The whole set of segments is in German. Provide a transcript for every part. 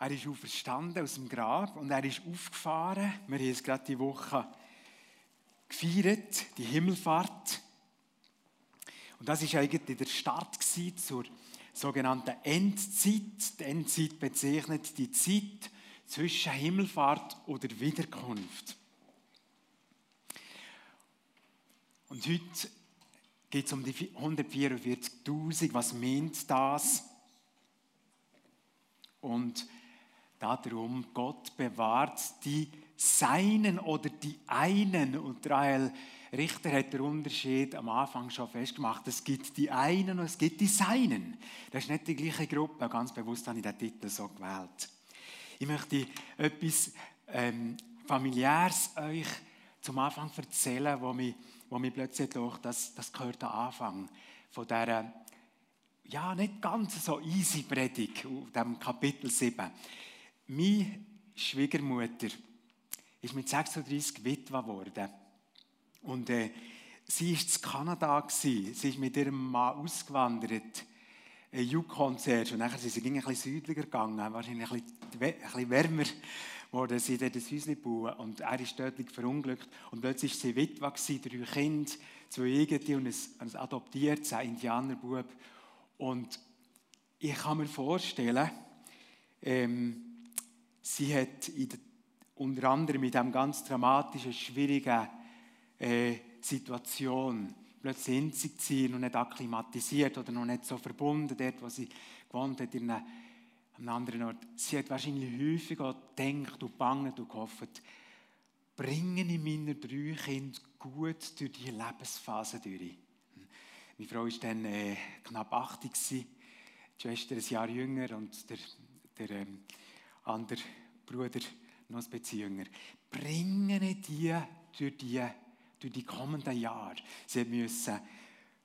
Er ist auferstanden aus dem Grab und er ist aufgefahren. Wir haben es gerade die Woche gefeiert, die Himmelfahrt. Und das ist eigentlich der Start zur sogenannten Endzeit. Die Endzeit bezeichnet die Zeit zwischen Himmelfahrt oder Wiederkunft. Und heute geht es um die 144.000. Was meint das? Und darum, Gott bewahrt die Seinen oder die einen. Und Rahel Richter hat den Unterschied am Anfang schon festgemacht. Es gibt die einen und es gibt die Seinen. Das ist nicht die gleiche Gruppe. Ganz bewusst habe ich den Titel so gewählt. Ich möchte etwas ähm, familiäres euch zum Anfang erzählen, wo mich, wo mich plötzlich durch das, das gehört am Anfang von dieser ja, nicht ganz so easy Predigt, auf dem Kapitel 7. Meine Schwiegermutter ist mit 36 Witwe geworden. Und äh, sie war in Kanada. Gewesen. Sie ist mit ihrem Mann ausgewandert. Ein Yukon zuerst. Und dann sind sie ein bisschen südlicher gegangen. Wahrscheinlich ein bisschen wärmer wurde sie dort ein Häuschen bauen. Und er ist tödlich verunglückt. Und plötzlich war sie Witwe, gewesen, drei Kinder, zwei eigene und ein, ein adoptiertes, ein Indianerbub. Und ich kann mir vorstellen, ähm, sie hat in der, unter anderem mit diesem ganz dramatischen, schwierigen äh, Situation plötzlich einzig sein und nicht akklimatisiert oder noch nicht so verbunden, dort, wo sie gewohnt hat, in einem, einem anderen Ort. Sie hat wahrscheinlich häufig auch gedacht und bangen und gehofft, bringen ich meine drei Kinder gut durch diese Lebensphase durch. Meine Frau war dann äh, knapp 80, die Schwester ein Jahr jünger und der, der ähm, andere Bruder noch ein bisschen jünger. Bringen die durch die, durch die kommenden Jahre. Sie mussten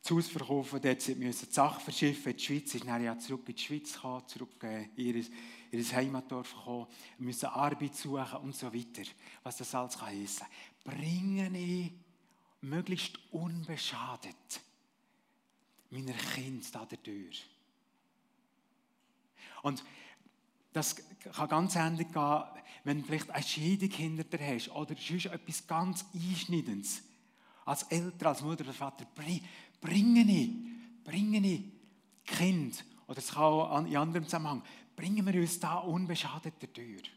das Haus verkaufen, dort sie müssen die Sachen verschiffen die Schweiz. Ist dann ja zurück in die Schweiz gekommen, zurück äh, in ihr, ihr Heimatdorf gekommen, müssen Arbeit suchen und so weiter. Was das alles kann heissen. Bringen möglichst unbeschadet meiner Kinder da durch. Und das kann ganz ähnlich gehen, wenn du vielleicht eine Scheidung hinter dir hast oder sonst etwas ganz Einschneidendes. Als Eltern, als Mutter oder Vater, bringe ich, bringe ich Kind, oder es kann auch in anderem Zusammenhang, bringen wir uns da unbeschadet durch.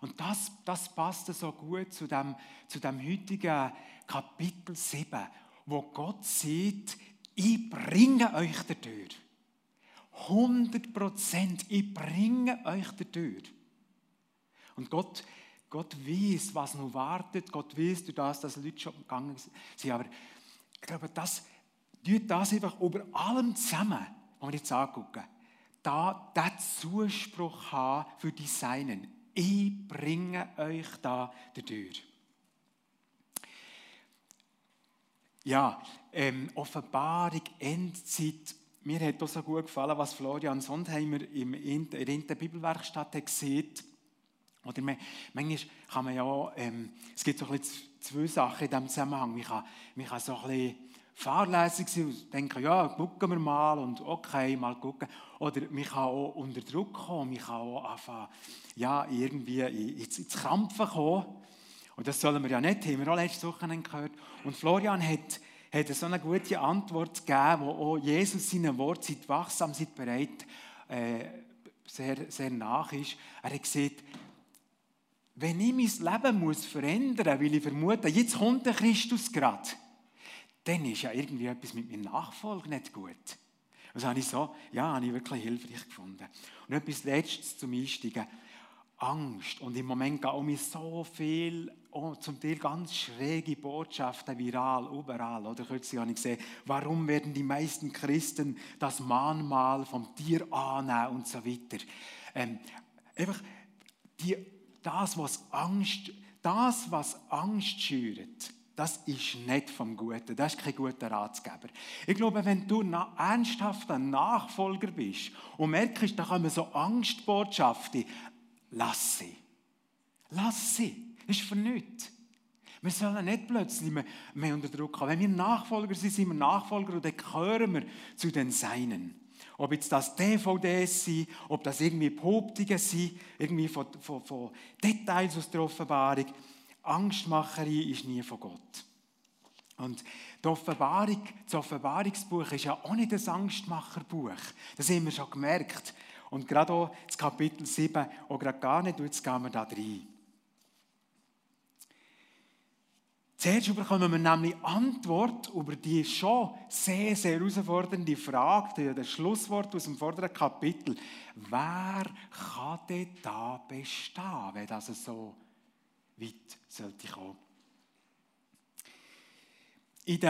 Und das, das passt so gut zu dem, zu dem heutigen Kapitel 7, wo Gott sieht, ich bringe euch dadurch. 100 Prozent, ich bringe euch dadurch. Und Gott, Gott weiß, was noch wartet. Gott weiß durch das, dass Leute schon gegangen sind. Aber ich glaube, das tut das einfach über allem zusammen, wenn wir jetzt angucken, da diesen Zuspruch haben für die Seinen. Ich bringe euch da dadurch. Ja, ähm, Offenbarung, Endzeit. Mir hat auch so gut gefallen, was Florian Sondheimer in der Bibelwerkstatt gesehen Oder man, manchmal kann man ja, ähm, es gibt so ein bisschen zwei Sachen in diesem Zusammenhang. Man kann, man kann so ein bisschen fahrlässig sein und denken, ja, gucken wir mal und okay, mal gucken. Oder man kann auch unter Druck kommen, man kann auch anfangen, ja, irgendwie ins, ins Krampfen kommen. Und das sollen wir ja nicht, haben wir auch letzte Woche gehört. Und Florian hat, hat so eine gute Antwort gegeben, wo auch Jesus seinen Wort, seid wachsam, seid bereit, äh, sehr, sehr nach ist. Er hat gesagt, wenn ich mein Leben muss verändern muss, weil ich vermute, jetzt kommt der Christus gerade, dann ist ja irgendwie etwas mit meinem Nachfolger nicht gut. Das habe ich so, ja, habe ich wirklich hilfreich gefunden. Und etwas Letztes zum Einsteigen. Angst. Und im Moment gehen um so viel, oh, zum Teil ganz schräge Botschaften viral, überall. Oder kürzlich habe ich gesehen, warum werden die meisten Christen das Mahnmal vom Tier annehmen und so weiter. Ähm, einfach die, das, was Angst, das, was Angst schürt, das ist nicht vom Guten. Das ist kein guter Ratgeber. Ich glaube, wenn du ernsthaft ein Nachfolger bist und merkst, da kommen so Angstbotschaften, lass sie. Lass sie. Das ist für nichts. Wir sollen nicht plötzlich mehr, mehr unter Druck haben. Wenn wir Nachfolger sind, sind wir Nachfolger und dann gehören wir zu den Seinen. Ob jetzt das DVDs sind, ob das irgendwie Behauptungen sind, irgendwie von, von, von Details aus der Offenbarung. Angstmacherei ist nie von Gott. Und die Offenbarung, das Offenbarungsbuch ist ja auch nicht ein Angstmacherbuch. Das haben wir schon gemerkt. Und gerade auch das Kapitel 7 auch gerade gar nicht, jetzt gehen wir da rein. Zuerst bekommen wir nämlich Antwort über die schon sehr, sehr herausfordernde Frage, das Schlusswort aus dem vorderen Kapitel. Wer kann denn da bestehen, wenn das so weit sollte kommen? In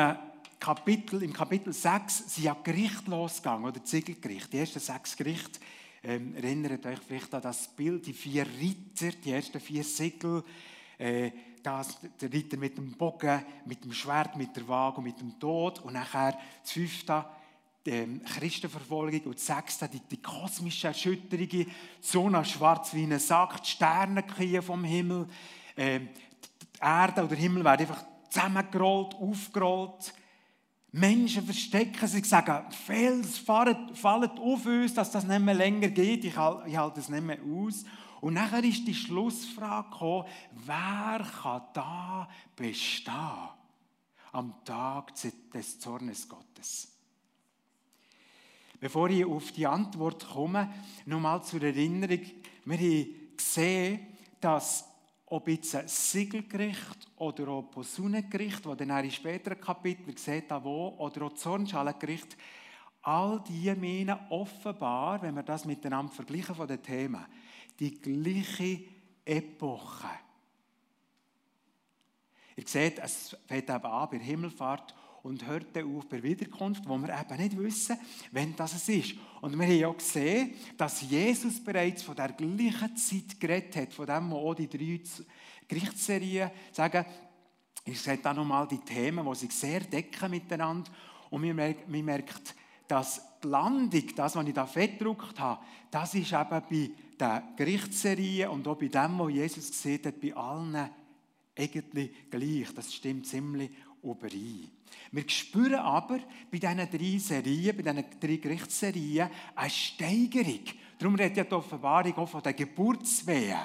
Kapitel, Im Kapitel 6 sind ja Gerichte losgegangen, oder Ziegelgericht. Die ersten sechs Gerichte, ähm, erinnert euch vielleicht an das Bild, die vier Ritter, die ersten vier Siegel, äh, das, der Ritter mit dem Bogen, mit dem Schwert, mit der Waage und mit dem Tod. Und nachher das fünfte, die ähm, Christenverfolgung. Und das sechste, die, die kosmische Erschütterung. Die Sonne schwarz wie ein Sack, die Sterne vom Himmel. Ähm, die Erde oder der Himmel werden einfach zusammengerollt, aufgerollt. Menschen verstecken sich, sagen, Fels fallen, fallen auf uns, dass das nicht mehr länger geht, ich halte, ich halte es nicht mehr aus. Und nachher ist die Schlussfrage gekommen, wer kann da bestehen am Tag des Zornes Gottes? Bevor ich auf die Antwort komme, nochmal zur Erinnerung, wir haben gesehen, dass ob jetzt ein Siegelgericht oder auch Posaunengericht, das dann in späteren Kapiteln sieht, wo, oder auch Zornschalengericht, all die meinen offenbar, wenn wir das miteinander vergleichen von den Themen, die gleiche Epoche. Ihr seht, es fängt eben an bei der Himmelfahrt und hört dann auf bei Wiederkunft, wo wir eben nicht wissen, wenn das ist. Und wir haben ja gesehen, dass Jesus bereits von der gleichen Zeit geredet hat, von dem, wo auch die drei Gerichtsserien sagen, ich sehe da nochmal die Themen, die sich sehr decken miteinander. Und man merkt, dass die Landung, das, was ich da fettgedruckt habe, das ist eben bei der Gerichtsserie und auch bei dem, was Jesus gesehen hat, bei allen eigentlich gleich. Das stimmt ziemlich überein. Wir spüren aber bei diesen drei Serien, bei diesen drei Gerichtsserien, eine Steigerung. Darum redet ja die Offenbarung auch von der Geburtswehen,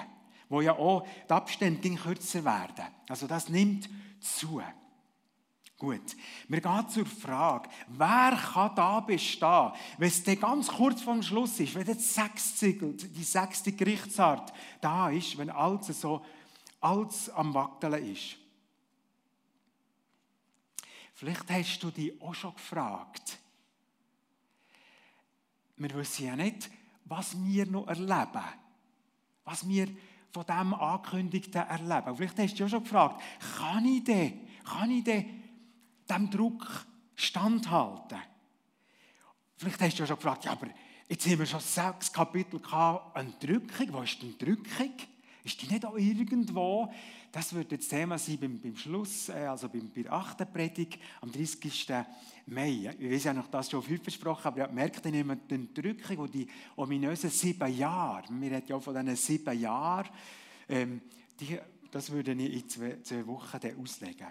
wo ja auch die Abstände kürzer werden. Also das nimmt zu. Gut, wir gehen zur Frage, wer kann da bestehen, wenn es dann ganz kurz vorm Schluss ist, wenn das sechste, die sechste Gerichtsart da ist, wenn alles so alles am Wackeln ist. Vielleicht hast du dich auch schon gefragt. Wir wissen ja nicht, was wir noch erleben, was wir von dem Angekündigten erleben. Vielleicht hast du dich auch schon gefragt, kann ich denn, kann ich denn dem Druck standhalten. Vielleicht hast du ja schon gefragt, ja, aber jetzt haben wir schon sechs Kapitel gehabt, eine Drückung. Wo ist die Drückung? Ist die nicht auch irgendwo? Das wird jetzt Thema sein beim, beim Schluss, äh, also beim, bei der 8. Predigt am 30. Mai. Ich weiß ja noch, das schon viel versprochen, aber ich merke dann immer die Drückung und die ominösen sieben Jahre. Wir reden ja von diesen sieben Jahren. Ähm, die, das würde ich in zwei, zwei Wochen auslegen.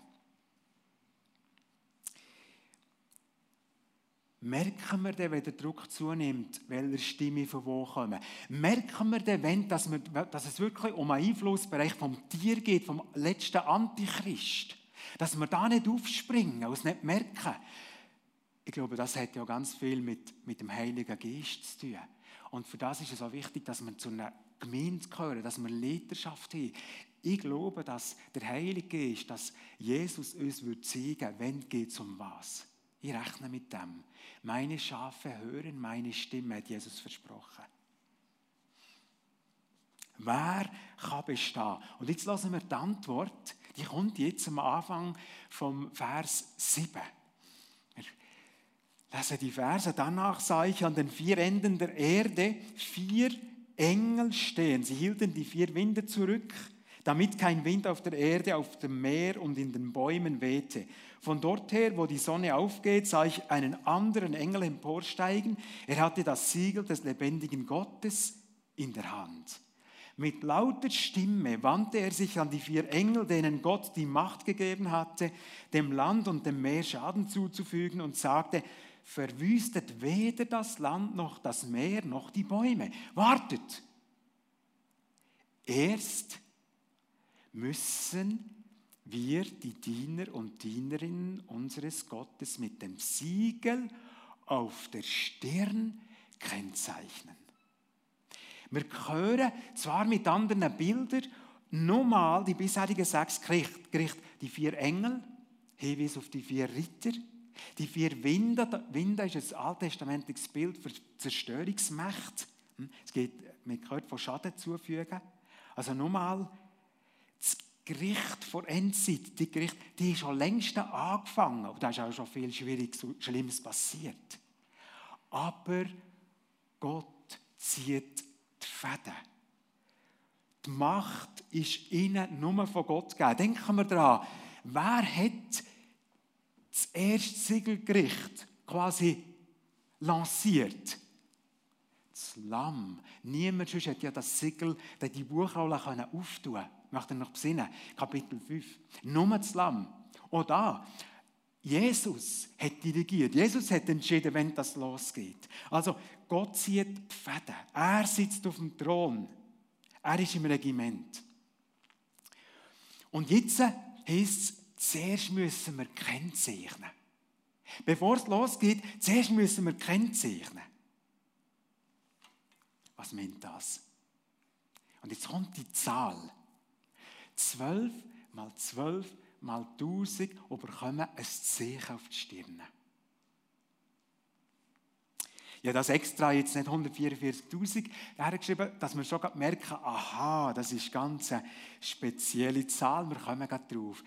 Merken wir denn, wenn der Druck zunimmt, welche Stimme von wo kommen? Merken wir denn, wenn, dass, wir, dass es wirklich um einen Einflussbereich vom Tier geht, vom letzten Antichrist? Dass wir da nicht aufspringen und es nicht merken? Ich glaube, das hat ja ganz viel mit, mit dem Heiligen Geist zu tun. Und für das ist es auch wichtig, dass wir zu einer Gemeinde gehören, dass wir Leiterschaft haben. Ich glaube, dass der Heilige Geist, dass Jesus uns wird zeigen, wenn geht es um was. Ich rechne mit dem. Meine Schafe hören meine Stimme, hat Jesus versprochen. Wer kann bestehen? Und jetzt lassen wir die Antwort, die kommt jetzt am Anfang vom Vers 7. Wir lesen die Verse. Danach sah ich an den vier Enden der Erde vier Engel stehen. Sie hielten die vier Winde zurück, damit kein Wind auf der Erde, auf dem Meer und in den Bäumen wehte. Von dort her, wo die Sonne aufgeht, sah ich einen anderen Engel emporsteigen. Er hatte das Siegel des lebendigen Gottes in der Hand. Mit lauter Stimme wandte er sich an die vier Engel, denen Gott die Macht gegeben hatte, dem Land und dem Meer Schaden zuzufügen, und sagte, verwüstet weder das Land noch das Meer noch die Bäume. Wartet! Erst müssen wir, die Diener und Dienerinnen unseres Gottes, mit dem Siegel auf der Stirn kennzeichnen. Wir hören zwar mit anderen Bildern nochmal die bisherigen sechs Gerichte, die vier Engel, Hinweis auf die vier Ritter, die vier Winde. Winde ist ein alttestamentliches Bild für Zerstörungsmächte. Hm? Es geht, man gehört von Schaden zufügen. Also nochmal, Gericht vor Endzeit, die Gericht, die ist schon längst angefangen. Und da ist auch schon viel Schwieriges, Schlimmes passiert. Aber Gott zieht die Fäden. Die Macht ist ihnen nur von Gott gegeben. Denken wir daran, wer hat das erste Siegelgericht quasi lanciert? Das Lamm. Niemand sonst hätte ja das Siegel, die Buchrolle auftun können. Ich möchte noch besinnen. Kapitel 5. Nur das Lamm. Auch da. Jesus hat dirigiert. Jesus hat entschieden, wenn das losgeht. Also Gott zieht die Fäden. Er sitzt auf dem Thron. Er ist im Regiment. Und jetzt heißt es, zuerst müssen wir kennzeichnen. Bevor es losgeht, zuerst müssen wir kennzeichnen. Was meint das? Und jetzt kommt die Zahl. 12 mal 12 mal 1000 und bekommen ein Zeichen auf die Stirn. Ja, das extra jetzt nicht 144.000 hergeschrieben, dass wir schon merken, aha, das ist ganz eine spezielle Zahl, wir kommen gerade drauf.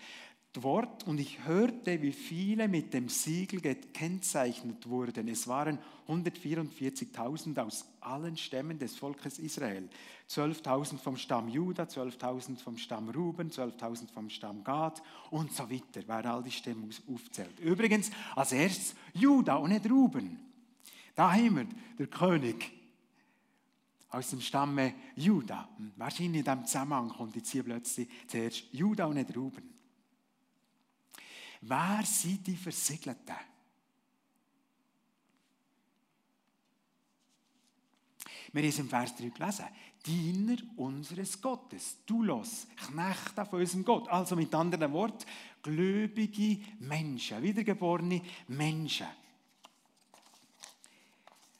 Wort und ich hörte, wie viele mit dem Siegel gekennzeichnet wurden. Es waren 144.000 aus allen Stämmen des Volkes Israel. 12.000 vom Stamm Juda, 12.000 vom Stamm Ruben, 12.000 vom Stamm Gad und so weiter, wer all die Stämme aufzählt. Übrigens, als erstes Juda und nicht Ruben. Da haben wir den König aus dem Stamme Juda. Wahrscheinlich in diesem Zusammenhang kommt jetzt hier plötzlich zuerst Juda und nicht Ruben. Wer sind die Versiegelten? Wir haben es im Vers 3 gelesen. Diener unseres Gottes, Doulos, Knechte von unserem Gott. Also mit anderen Worten, gläubige Menschen, wiedergeborene Menschen.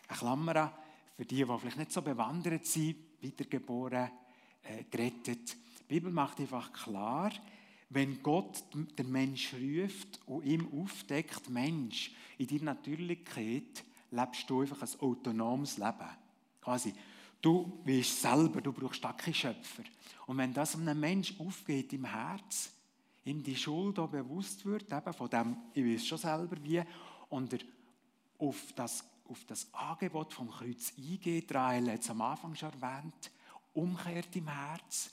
Eine Klammer für die, die vielleicht nicht so bewandert sind, wiedergeboren, äh, gerettet. Die Bibel macht einfach klar, wenn Gott den Mensch ruft und ihm aufdeckt, Mensch, in deiner Natürlichkeit lebst du einfach ein autonomes Leben. Quasi, du bist selber, du brauchst keine Schöpfer. Und wenn das einem Mensch aufgeht im Herz, ihm die Schuld auch bewusst wird, eben von dem, ich weiß schon selber wie, und er auf das, auf das Angebot vom Kreuz eingeht, Rahel hat es am Anfang schon erwähnt, umkehrt im Herz,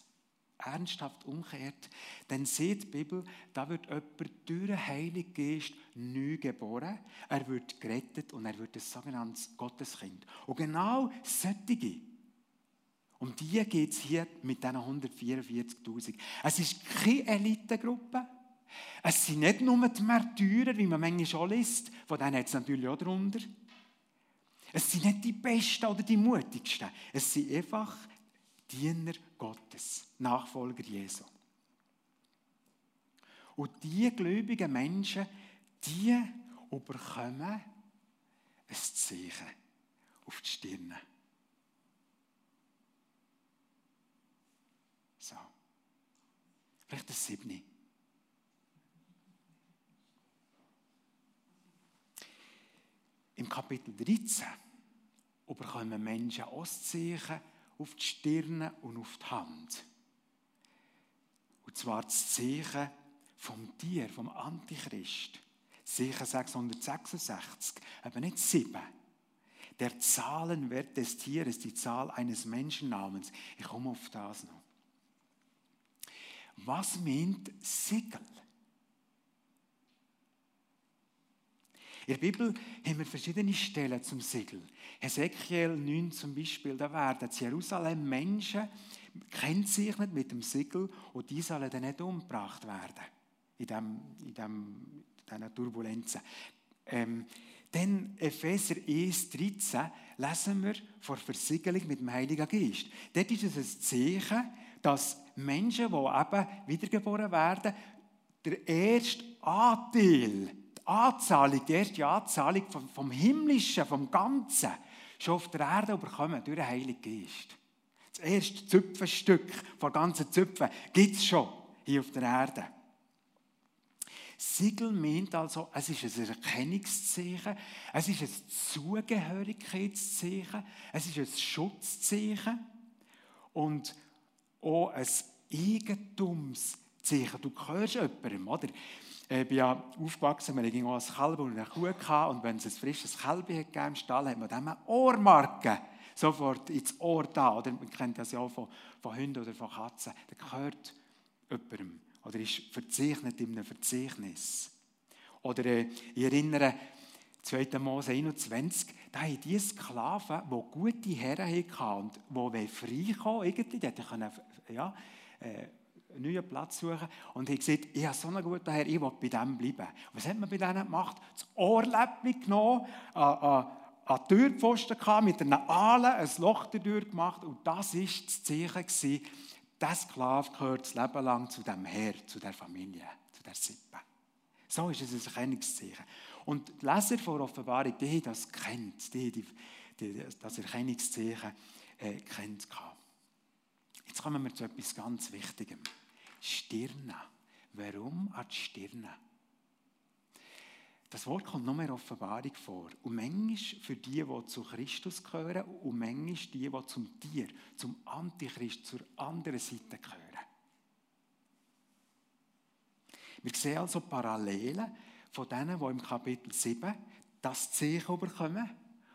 ernsthaft umkehrt, dann sieht die Bibel, da wird jemand durch den Heiligen Geist neu geboren, er wird gerettet und er wird ein sogenanntes Gotteskind. Und genau solche, um die geht es hier mit diesen 144.000. Es ist keine Elitegruppe, es sind nicht nur die Märtyrer, wie man manchmal schon liest, von denen hat es natürlich auch darunter. Es sind nicht die Besten oder die Mutigsten. Es sind einfach Diener Gottes, Nachfolger Jesu. Und die gläubigen Menschen, die überkommen ein Zeichen auf die Stirn. So. Vielleicht das siebni. Im Kapitel 13 überkommen Menschen Auszeichen auf die Stirn und auf die Hand. Und zwar das Zeichen vom Tier, vom Antichrist. Zeichen 666, aber nicht sieben. Der Zahlenwert des Tieres, die Zahl eines Menschennamens. Ich komme auf das noch. Was meint Siegel? In der Bibel haben wir verschiedene Stellen zum Siegel. Hesekiel 9 zum Beispiel, da werden in Jerusalem Menschen kennzeichnet mit dem Siegel und die sollen dann nicht umgebracht werden in, dem, in, dem, in diesen Turbulenzen. Ähm, Dann Epheser 1, 13 lesen wir vor Versiegelung mit dem Heiligen Geist. Dort ist es ein Zeichen, dass Menschen, die eben wiedergeboren werden, der erste Anteil, Anzahlung, die erste Anzahlung vom, vom Himmlischen, vom Ganzen, schon auf der Erde bekommen durch den Heiligen Geist. Das erste Züpfenstück von ganzen Züpfen gibt es schon hier auf der Erde. Siegel meint also, es ist ein Erkennungszeichen, es ist ein Zugehörigkeitszeichen, es ist ein Schutzzeichen und auch ein Eigentumszeichen. Du gehörst jemandem, oder? Ich bin ja aufgewachsen, wir hatten ein Kalb und eine Kuh gehabt, und wenn es ein frisches Kälbchen im Stall hat man dem eine Ohrmarke sofort ins Ohr da. Oder man kennt das ja auch von, von Hunden oder von Katzen. Der gehört jemandem oder ist verzeichnet in einem Verzeichnis. Oder äh, ich erinnere, 2. Mose 21, da haben die Sklaven, die gute Herren hatten und die frei kommen irgendwie, die können, ja, äh, einen neuen Platz suchen und haben gesagt, ich habe so einen guten Herr, ich will bei dem bleiben. Was hat man bei denen gemacht? Das Ohrläppchen genommen, an, an, die Türpfosten gehabt, mit einer Aale ein Loch dadurch gemacht und das war das Zeichen, der Sklave gehört das Leben lang zu dem Herr, zu der Familie, zu der Sippe. So ist es ein Erkennungszeichen. Und die Leser von Offenbarung, die haben das kennt, die, die, die das Erkennungszeichen äh, kennt. Jetzt kommen wir zu etwas ganz Wichtigem. Stirne. Warum an die Stirne? Das Wort kommt nur in Offenbarung vor. Und manchmal für die, die zu Christus gehören, und manchmal die, die zum Tier, zum Antichrist, zur anderen Seite gehören. Wir sehen also Parallelen von denen, die im Kapitel 7 das Zeichen bekommen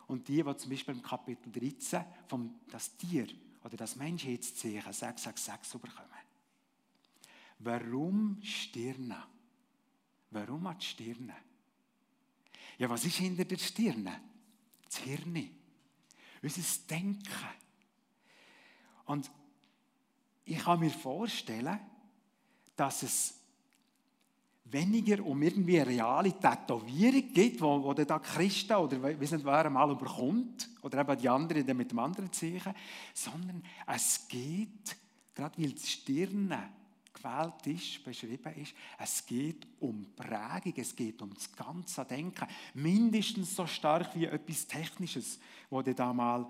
und die, die zum Beispiel im Kapitel 13 vom, das Tier oder das Menschheitszeichen 666 bekommen. Warum Stirne? Warum die Stirne? Ja, was ist hinter der Stirne? Das Hirn. Unser Denken. Und ich kann mir vorstellen, dass es weniger um irgendwie eine reale Tätowierung geht, wo, wo der da Christen oder wie nicht wer mal überkommt, oder eben die anderen mit dem anderen Zeichen, sondern es geht, gerade weil die Stirne gewählt ist, beschrieben ist, es geht um Prägung, es geht um das ganze Denken. Mindestens so stark wie etwas Technisches, wo dann da mal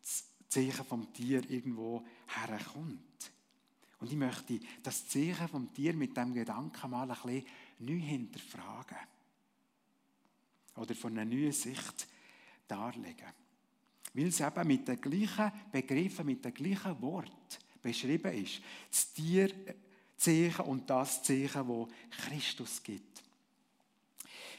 das Zeichen vom Tier irgendwo herkommt. Und ich möchte das Zeichen vom Tier mit dem Gedanken mal ein bisschen neu hinterfragen. Oder von einer neuen Sicht darlegen. Weil es eben mit den gleichen Begriffen, mit den gleichen Worten beschrieben ist. Das Tierzeichen und das Zeichen, wo Christus gibt.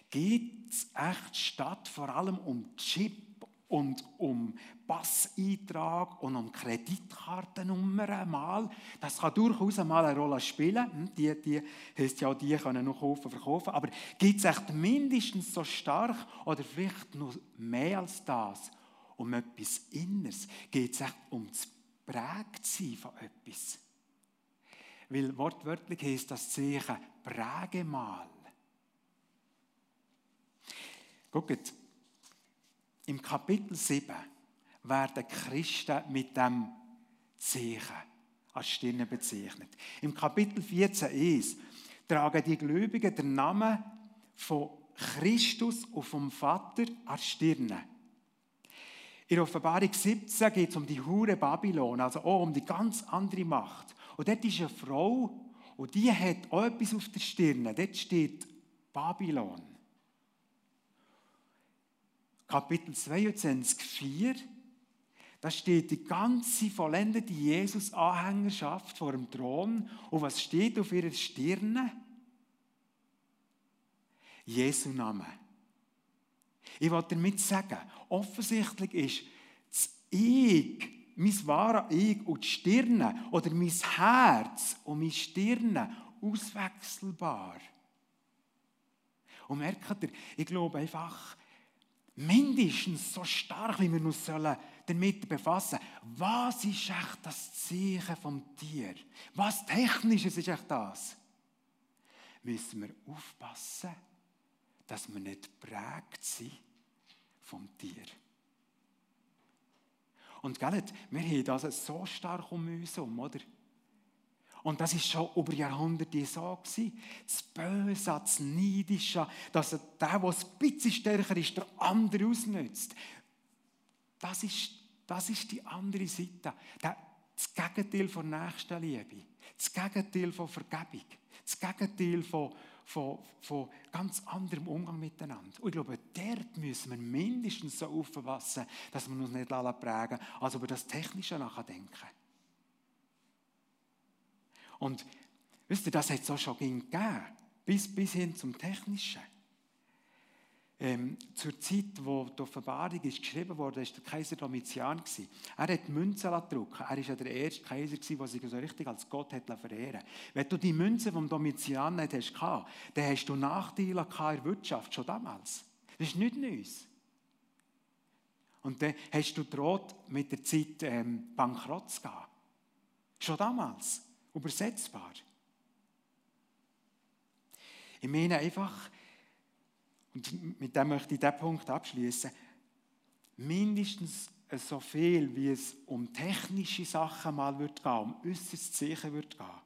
Geht es echt statt vor allem um Chip und um Passeintrag und um Kreditkartennummern mal. Das kann durchaus mal eine Rolle spielen. Hm, die, die heisst ja, die können noch kaufen, verkaufen. Aber gibt es echt mindestens so stark oder vielleicht noch mehr als das um etwas Inneres? Geht es echt um das prägt sein von etwas. Weil wortwörtlich heißt das Zeichen präge mal. Guckt, im Kapitel 7 werden Christen mit dem Zeichen als Stirne bezeichnet. Im Kapitel 14,1 tragen die Gläubigen den Namen von Christus und vom Vater als Stirne. In Offenbarung 17 geht es um die Hure Babylon, also auch um die ganz andere Macht. Und dort ist eine Frau, und die hat auch etwas auf der Stirn. Dort steht Babylon. Kapitel 22, 4. Da steht die ganze vollendete Jesus-Anhängerschaft vor dem Thron. Und was steht auf ihrer Stirne? Jesu Name. Ich wollte damit sagen, offensichtlich ist das Ich, mein wahres Ich und die Stirne oder mein Herz und meine Stirne auswechselbar. Und merkt ihr, ich glaube einfach, mindestens so stark, wie wir uns sollen damit befassen was ist echt das Zeichen vom Tier? Was Technisches ist echt das? Müssen wir aufpassen, dass wir nicht prägt sind vom Tier. Und gell, wir haben das so stark um uns herum, oder? Und das ist schon über Jahrhunderte so gewesen. Das Böse, das Neidische, dass der, der ein bisschen stärker ist, der andere ausnützt. Das ist, das ist die andere Seite. Das Gegenteil von Nächstenliebe. Das Gegenteil von Vergebung. Das Gegenteil von, von, von ganz anderem Umgang miteinander. Und ich glaube, dort müssen wir mindestens so aufpassen, dass wir uns nicht prägen als über das Technische nachdenken. Und wisst ihr, das hat es auch schon gegeben, bis, bis hin zum Technischen. Ähm, zur Zeit, wo die Offenbarung ist geschrieben wurde, war der Kaiser Domitian. Er hat Münzen gedruckt. Er war der erste Kaiser, der sich so richtig als Gott hat verehren Wenn du die Münzen vom Domitian nicht hast, dann hast du Nachteile in der Wirtschaft, schon damals. Das ist nichts Neues. Und dann hast du droht, mit der Zeit ähm, bankrott zu gehen. Schon damals. Übersetzbar. Ich meine einfach, und mit dem möchte ich diesen Punkt abschließen, mindestens so viel, wie es um technische Sachen mal wird gehen, um äußeres Zeichen wird gehen,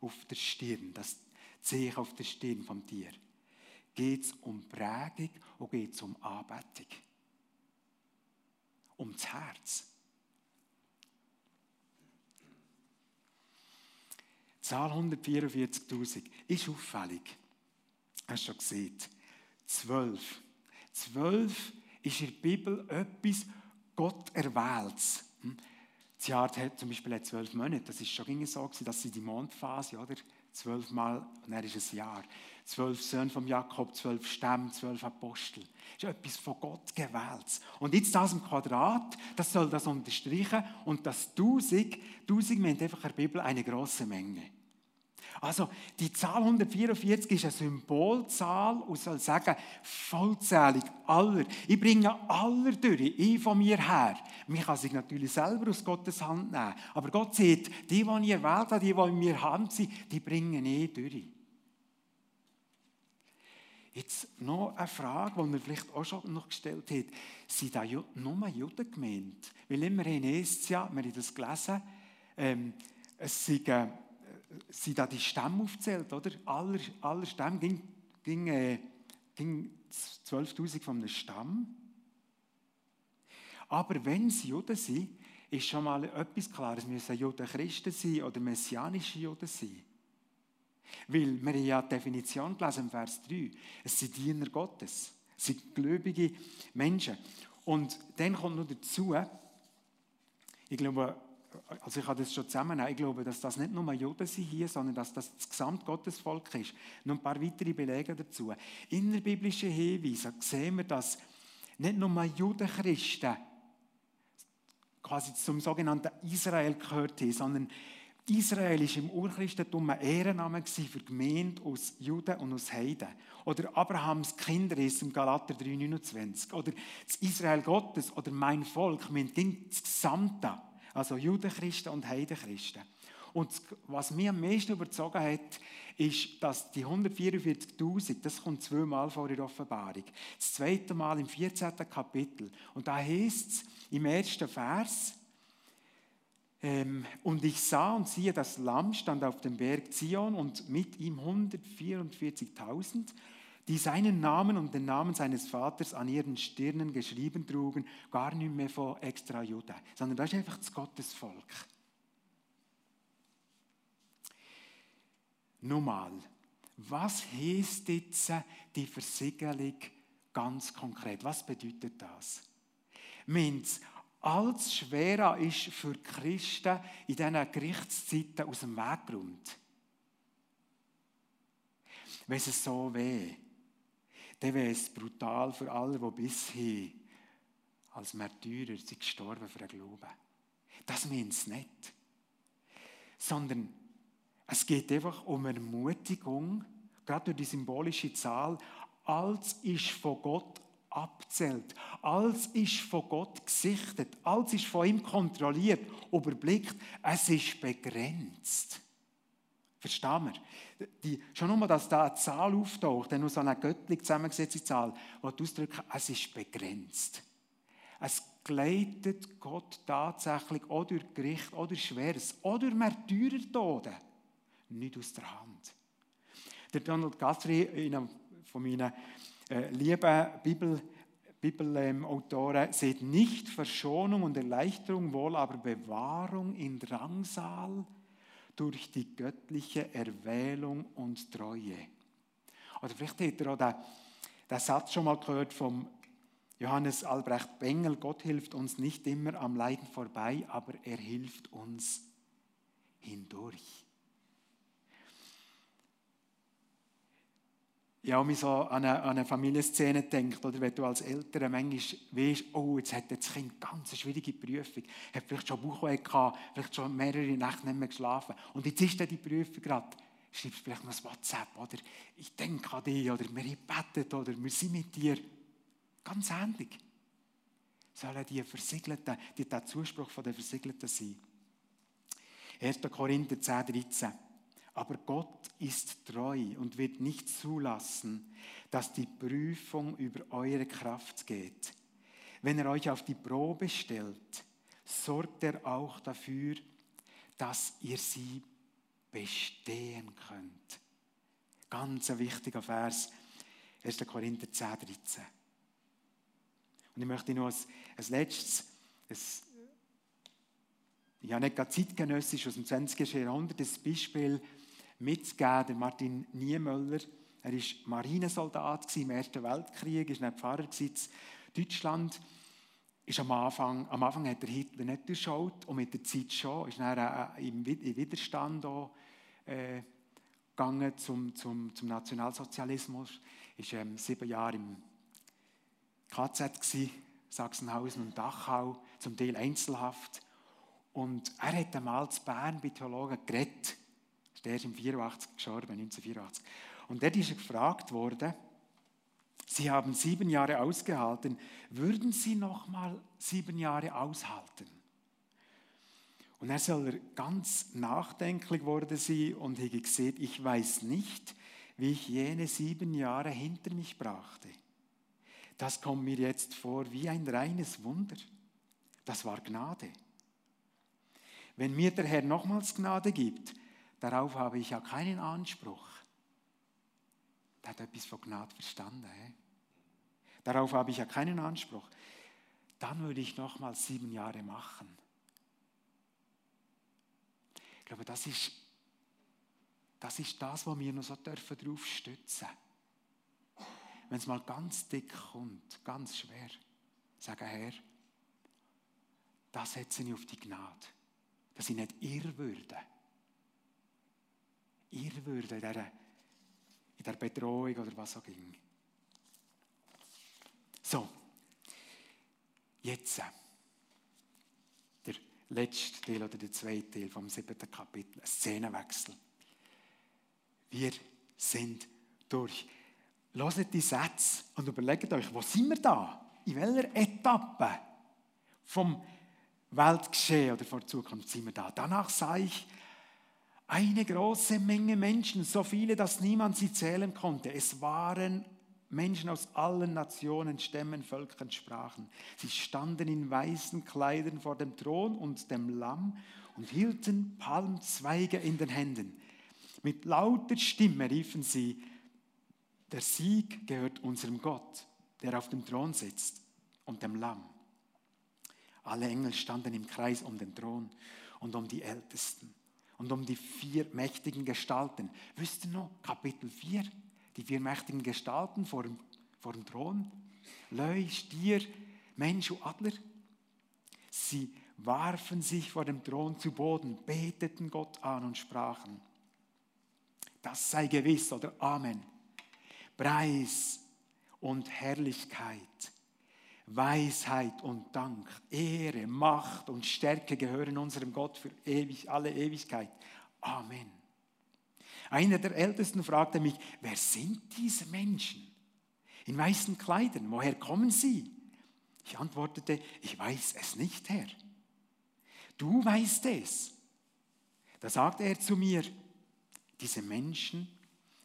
auf der Stirn, das Zeichen auf der Stirn vom Tier, geht es um Prägung und geht es um Anbetung. Um das Herz. Zahl 144.000 ist auffällig. Hast du schon gesehen? Zwölf. Zwölf ist in der Bibel etwas Gott erwählt. Hm? Das Jahr hat zum Beispiel zwölf Monate. Das ist schon so, dass sie die Mondphase, oder? Zwölfmal, und dann ist ein Jahr. Zwölf Söhne von Jakob, zwölf Stämme, zwölf Apostel. Das ist etwas von Gott gewählt. Und jetzt das im Quadrat, das soll das unterstreichen. Und das Tausend, Tausend meint einfach in der Bibel eine große Menge. Also die Zahl 144 ist eine Symbolzahl und soll sagen, vollzählig, aller. Ich bringe aller durch, ich von mir her. Man kann sich natürlich selber aus Gottes Hand nehmen. Aber Gott sieht, die, die ich erwählt habe, die, die in mir Hand sind, die bringen eh durch. Jetzt noch eine Frage, die er vielleicht auch schon noch gestellt hat. Sind da nur Juden gemeint? Weil immer in Estia, wir haben das gelesen, ähm, es sind sind da die Stämme aufzählt, oder? Aller, aller Stämme ging, ging, äh, ging 12.000 von einem Stamm. Aber wenn sie Juden sind, ist schon mal etwas klar. Es müssen Juden Christen sein oder messianische Juden sein. Weil wir ja die Definition gelesen im Vers 3. Es sind Diener Gottes. Es sind gläubige Menschen. Und dann kommt noch dazu, ich glaube, also ich habe das schon zusammen, ich glaube, dass das nicht nur Juden sind hier, sondern dass das das Gesamtgottesvolk ist. Noch ein paar weitere Belege dazu. In der biblischen Hinweise sehen wir, dass nicht nur Judenchristen quasi zum sogenannten Israel gehört haben, sondern Israel ist im Urchristentum ein Ehrenname für Gemeinde aus Juden und aus Heiden. Oder Abrahams Kinder ist im Galater 3,29. Oder das Israel Gottes oder mein Volk, mein Ding, das Gesamte. Also Judenchristen und Heidenchristen. Und was mich am meisten überzogen hat, ist, dass die 144.000, das kommt zweimal vor in der Offenbarung. Das zweite Mal im 14. Kapitel. Und da heißt es im ersten Vers, ähm, und ich sah und siehe, das Lamm stand auf dem Berg Zion und mit ihm 144.000 die seinen Namen und den Namen seines Vaters an ihren Stirnen geschrieben trugen, gar nicht mehr von extra Juda, sondern das ist einfach das Gottesvolk. Nochmal, was heißt jetzt die Versiegelung ganz konkret? Was bedeutet das? Meint als schwerer ist für Christen in diesen Gerichtszeiten aus dem Weg geräumt. Wenn es so weh dann wäre es brutal für alle, die bisher als Märtyrer sind gestorben für den Glauben. Das meint es nicht. Sondern es geht einfach um Ermutigung, gerade durch die symbolische Zahl, als ist von Gott abzählt, als ist von Gott gesichtet, als ist von ihm kontrolliert, überblickt, es ist begrenzt. Verstehen wir? Die, schon nur, dass da eine Zahl auftaucht, dann nur so eine göttlich zusammengesetzte Zahl, die ausdrückt, es ist begrenzt. Es gleitet Gott tatsächlich oder durch Gericht oder Schweres oder Märtyrertode nicht aus der Hand. Der Donald Guthrie, einer von meinen äh, lieben Bibel, Bibelautoren, sieht nicht Verschonung und Erleichterung, wohl aber Bewahrung in Drangsal durch die göttliche Erwählung und Treue. Oder vielleicht habt ihr auch den, den Satz schon mal gehört vom Johannes Albrecht Bengel, Gott hilft uns nicht immer am Leiden vorbei, aber er hilft uns hindurch. Ja, mich so an eine, an eine Familienszene denkt, oder wenn du als Eltern manchmal weißt, oh, jetzt hat das Kind ganz eine schwierige Prüfung, hat vielleicht schon Bauchweh gehabt, vielleicht schon mehrere Nächte nicht mehr geschlafen und jetzt ist dann die Prüfung gerade, schreibst vielleicht noch ein WhatsApp, oder ich denke an dich, oder wir haben oder wir sind mit dir. Ganz ähnlich. Sollen die Versiegelten, die der Zuspruch den Versiegelten sein. 1. Korinther 10, 13. Aber Gott ist treu und wird nicht zulassen, dass die Prüfung über eure Kraft geht. Wenn er euch auf die Probe stellt, sorgt er auch dafür, dass ihr sie bestehen könnt. Ganz ein wichtiger Vers, 1. Korinther 10, 13. Und ich möchte noch als, als letztes ein ja nicht gerade zeitgenössisch aus dem 20. Jahrhundert das Beispiel mitzugeben. Martin Niemöller, er war Marinesoldat im Ersten Weltkrieg, ist nicht Pfarrer in Deutschland. Ist am, Anfang, am Anfang hat der Hitler nicht durchschaut und mit der Zeit schon. Ist dann äh, im Widerstand auch, äh, gegangen zum, zum, zum Nationalsozialismus. Ist ähm, sieben Jahre im KZ gewesen, Sachsenhausen und Dachau, zum Teil Einzelhaft. Und er hat einmal zu Bern bei Theologen geredet der ist im 84 gestorben, 1984. Und dort ist gefragt worden, Sie haben sieben Jahre ausgehalten, würden Sie noch mal sieben Jahre aushalten? Und er soll ganz nachdenklich worden sein und habe gesehen, ich weiß nicht, wie ich jene sieben Jahre hinter mich brachte. Das kommt mir jetzt vor wie ein reines Wunder. Das war Gnade. Wenn mir der Herr nochmals Gnade gibt, Darauf habe ich ja keinen Anspruch. Der hat etwas von Gnade verstanden. He? Darauf habe ich ja keinen Anspruch. Dann würde ich noch mal sieben Jahre machen. Ich glaube, das ist das, ist das was wir noch so dürfen darauf stützen Wenn es mal ganz dick kommt, ganz schwer, sagen, Herr, das setze ich auf die Gnade, dass ich nicht irr würde irr würde in dieser, in der Bedrohung oder was auch immer. So, jetzt äh, der letzte Teil oder der zweite Teil vom siebten Kapitel, ein Szenenwechsel. Wir sind durch. Loset die Sätze und überlegt euch, wo sind wir da? In welcher Etappe vom Weltgeschehen oder vor Zukunft sind wir da? Danach sah ich eine große Menge Menschen, so viele, dass niemand sie zählen konnte. Es waren Menschen aus allen Nationen, Stämmen, Völkern, Sprachen. Sie standen in weißen Kleidern vor dem Thron und dem Lamm und hielten Palmzweige in den Händen. Mit lauter Stimme riefen sie, der Sieg gehört unserem Gott, der auf dem Thron sitzt und dem Lamm. Alle Engel standen im Kreis um den Thron und um die Ältesten und um die vier mächtigen Gestalten. Wisst ihr noch, Kapitel 4, die vier mächtigen Gestalten vor dem, vor dem Thron? Löwe, Stier, Mensch und Adler. Sie warfen sich vor dem Thron zu Boden, beteten Gott an und sprachen, das sei gewiss oder Amen. Preis und Herrlichkeit Weisheit und Dank, Ehre, Macht und Stärke gehören unserem Gott für ewig, alle Ewigkeit. Amen. Einer der Ältesten fragte mich, wer sind diese Menschen? In weißen Kleidern, woher kommen sie? Ich antwortete, ich weiß es nicht, Herr. Du weißt es. Da sagte er zu mir, Diese Menschen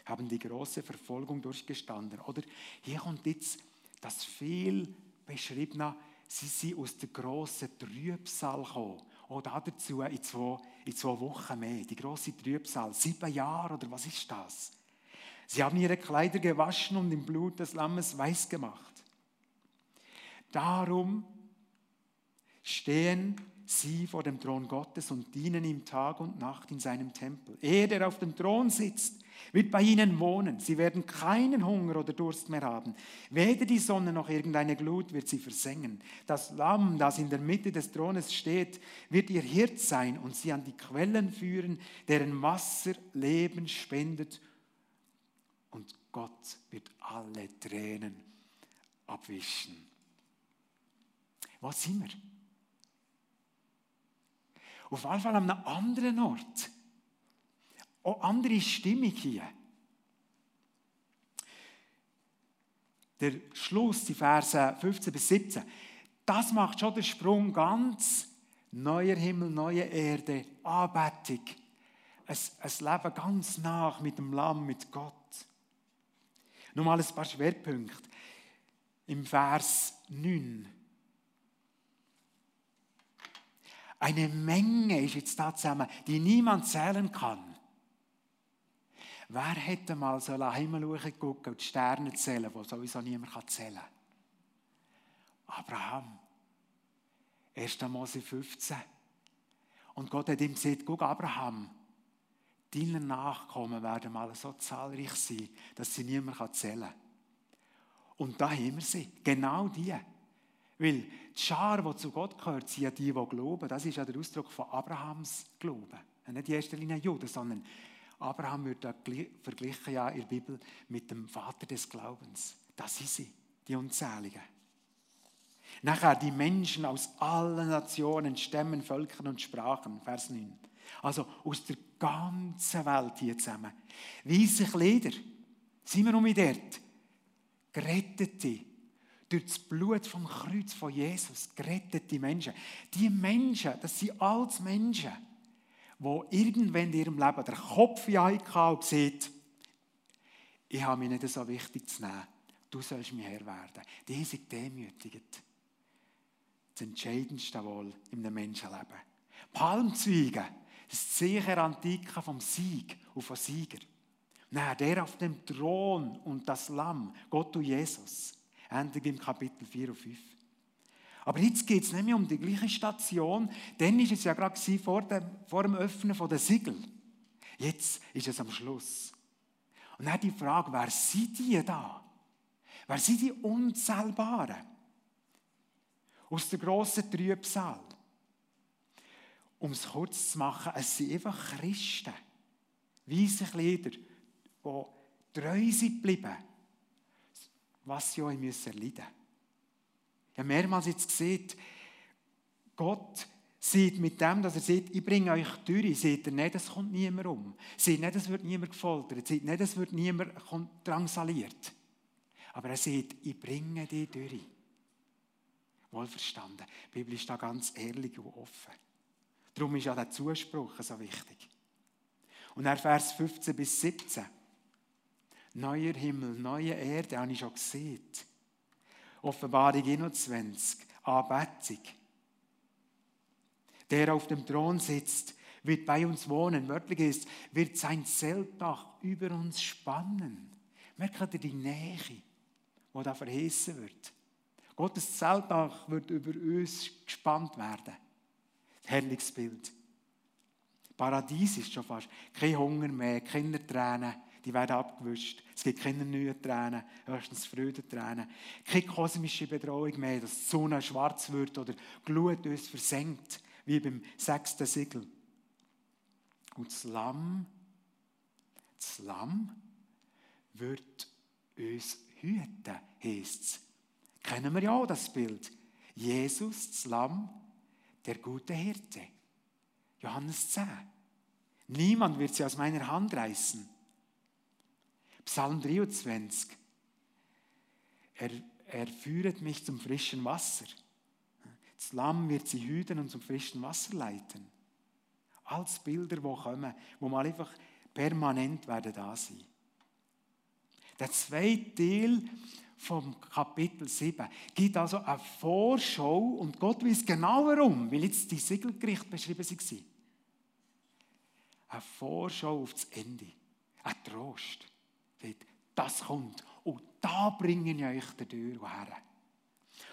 haben die große Verfolgung durchgestanden. Oder hier kommt jetzt das viel beschriebene, sie sind aus der grossen Trübsal gekommen. Oder dazu in zwei, in zwei Wochen mehr. Die große Trübsal, sieben Jahre oder was ist das? Sie haben ihre Kleider gewaschen und im Blut des Lammes weiß gemacht. Darum stehen sie vor dem Thron Gottes und dienen ihm Tag und Nacht in seinem Tempel. Er, der auf dem Thron sitzt, wird bei ihnen wohnen. Sie werden keinen Hunger oder Durst mehr haben. Weder die Sonne noch irgendeine Glut wird sie versengen. Das Lamm, das in der Mitte des Thrones steht, wird ihr Hirt sein und sie an die Quellen führen, deren Wasser Leben spendet. Und Gott wird alle Tränen abwischen. Was sind wir? Auf jeden Fall an einem anderen Ort. Auch andere Stimmung hier. Der Schluss, die Verse 15 bis 17, das macht schon den Sprung ganz neuer Himmel, neue Erde, Anbetung. Ein, ein Leben ganz nach mit dem Lamm, mit Gott. Nur mal ein paar Schwerpunkte. Im Vers 9 Eine Menge ist jetzt da zusammen, die niemand zählen kann. Wer hätte mal so nach Himmel gucken und die Sterne zählen, die sowieso niemand zählen kann? Abraham. 1. Mose 15. Und Gott hat ihm gesagt, guck Abraham, deine Nachkommen werden mal so zahlreich sein, dass sie niemand zählen kann. Und da haben wir sie, genau die. Weil die Schar, die zu Gott gehört, sind ja die, die glauben. Das ist ja der Ausdruck von Abrahams Glauben. Nicht in erster Linie Juden, sondern Abraham wird da verglichen ja in der Bibel mit dem Vater des Glaubens. Das sind sie, die Unzähligen. Nachher die Menschen aus allen Nationen, Stämmen, Völkern und Sprachen, Vers 9. Also aus der ganzen Welt hier zusammen. Weisse Kleider, sind wir um dort, gerettete, durch das Blut vom Kreuz von Jesus gerettete Menschen. Die Menschen, das sind alles Menschen, die irgendwann in ihrem Leben den Kopf hatten und sieht, ich habe mich nicht so wichtig zu nehmen. Du sollst mir Herr werden. Die sind demütigend. Das Entscheidendste wohl in einem Menschenleben. Palmzweige, das Zeichen Antike vom Sieg und von Sieger. Nein, der auf dem Thron und das Lamm, Gott und Jesus. Ende im Kapitel 4 und 5. Aber jetzt geht es nicht mehr um die gleiche Station. Dann ist es ja gerade vor dem, vor dem Öffnen der Siegel. Jetzt ist es am Schluss. Und dann die Frage, wer sind die da? Wer sind die Unzählbaren? Aus der grossen Trübsal. Um es kurz zu machen, es sind einfach Christen. Weisse Kleider, die treu sind geblieben was sie müssen erleiden müssen. Habe mehrmals jetzt gesehen, Gott sieht mit dem, dass er sagt, ich bringe euch durch, sieht er nicht, es kommt niemand um. Sieht nicht, es wird niemand gefoltert. Sieht nicht, es wird niemand drangsaliert. Aber er sieht, ich bringe dich durch. Wohlverstanden. Die Bibel ist da ganz ehrlich und offen. Darum ist ja der Zuspruch so wichtig. Und er Vers 15 bis 17. Neuer Himmel, neue Erde, habe ich schon gesehen. Offenbarung 21, Anbetung. Der auf dem Thron sitzt, wird bei uns wohnen. Wörtlich ist, wird sein Zeltdach über uns spannen. Merkt ihr die Nähe, die da verheißen wird? Gottes Zeltdach wird über uns gespannt werden. Herrliches Bild. Paradies ist schon fast. Kein Hunger mehr, keine Tränen, die werden abgewischt. Es gibt keine neuen Tränen, höchstens Freudentränen. Keine kosmische Bedrohung mehr, dass die Sonne schwarz wird oder Glut uns versenkt, wie beim sechsten Siegel. Und das Lamm, das Lamm wird uns hüten, heisst es. Kennen wir ja auch das Bild. Jesus, das Lamm, der gute Hirte. Johannes 10. Niemand wird sie aus meiner Hand reißen. Psalm 23. Er, er führet mich zum frischen Wasser. Das Lamm wird sie hüten und zum frischen Wasser leiten. Als Bilder, die kommen, wo man einfach permanent werden da sein. Der zweite Teil vom Kapitel 7 gibt also eine Vorschau und Gott weiß genau warum, weil jetzt die Siegelgerichte beschrieben waren. Eine Vorschau auf das Ende. Ein Trost. Das kommt. Und da bringe ich euch Tür her.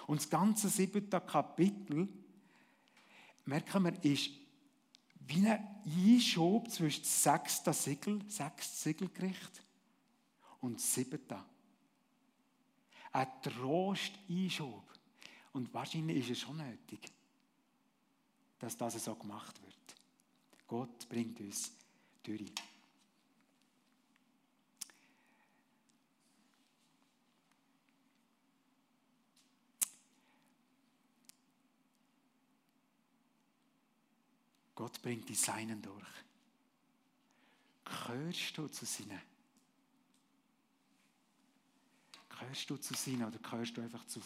Und das ganze siebte Kapitel, merken wir, ist wie ein Einschub zwischen dem sechsten Siegel, sechstes Siegelgericht und siebten. Ein Trost-Einschub. Und wahrscheinlich ist es schon nötig, dass das so gemacht wird. Gott bringt uns durch. Gott bringt die Seinen durch. Gehörst du zu seinen? Gehörst du zu seinen oder gehörst du einfach zu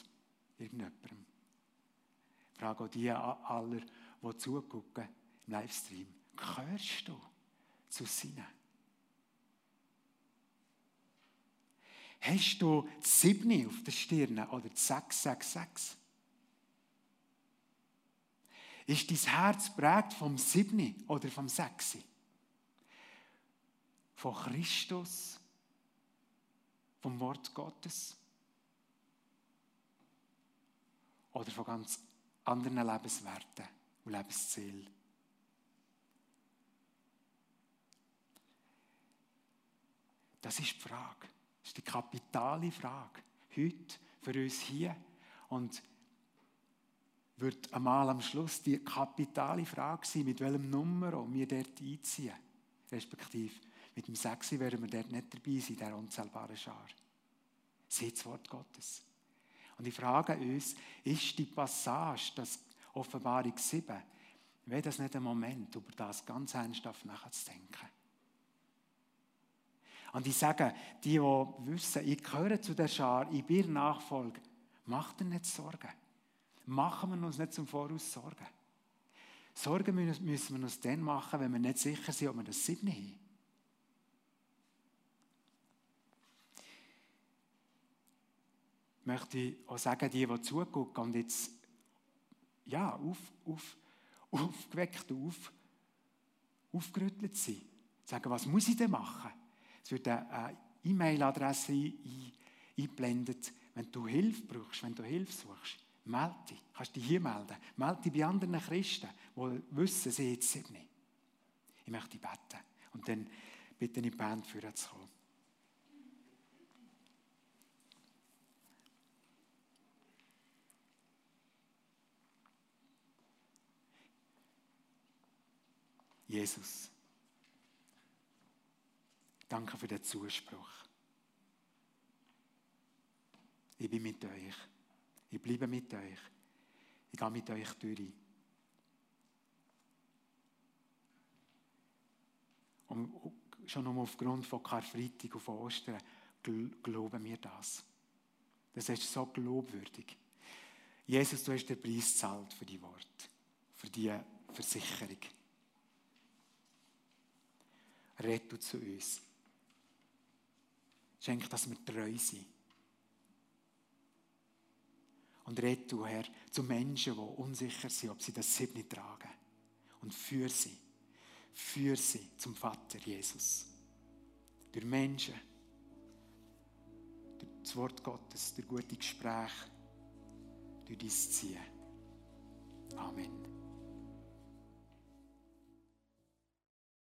irgendjemandem? Ich frage auch die aller, die zugucken im Livestream. Gehörst du zu seinen? Hast du die 7 auf der Stirn oder die 666? Ist dein Herz prägt vom Siebni oder vom Sechsi? Von Christus? Vom Wort Gottes? Oder von ganz anderen Lebenswerten und Lebenszielen? Das ist die Frage. Das ist die kapitale Frage. Heute für uns hier. Und wird einmal am Schluss die kapitale Frage sein, mit welchem Nummer wir dort einziehen. Respektive mit dem Sechsi werden wir dort nicht dabei sein, der unzählbaren Schar. Seht das Wort Gottes. Und ich frage uns, ist die Passage, das Offenbarung 7, wäre das nicht ein Moment, über das ganz ernsthaft nachzudenken? Und ich sage, die, die wissen, ich gehöre zu der Schar, ich bin Nachfolger, macht dir nicht Sorgen machen wir uns nicht zum Voraus Sorgen. Sorgen müssen wir uns dann machen, wenn wir nicht sicher sind, ob wir das siebne haben. Ich möchte auch sagen, die, die zugucken und jetzt ja, auf, auf, aufgeweckt, auf, aufgerüttelt sind, sagen, was muss ich denn machen? Es wird eine E-Mail-Adresse eingeblendet, wenn du Hilfe brauchst, wenn du Hilfe suchst. Melde dich. Kannst dich hier melden. Melde dich bei anderen Christen, die wissen, sie jetzt sind nicht. Ich möchte beten. Und dann bitte ich die Band führen zu kommen. Jesus, danke für den Zuspruch. Ich bin mit euch. Ich bleibe mit euch. Ich gehe mit euch durch. Und schon nur aufgrund von Karfreitag und von Ostern glauben wir das. Das ist so glaubwürdig. Jesus, du hast den Preis gezahlt für die Worte, für die Versicherung. Red du zu uns. Schenk, dass wir treu sind. Und red du, Herr, zu Menschen, die unsicher sind, ob sie das Siebni tragen. Und führ sie, führ sie zum Vater Jesus. Durch Menschen, durch das Wort Gottes, durch gute Gespräche, durch dein Ziehen. Amen.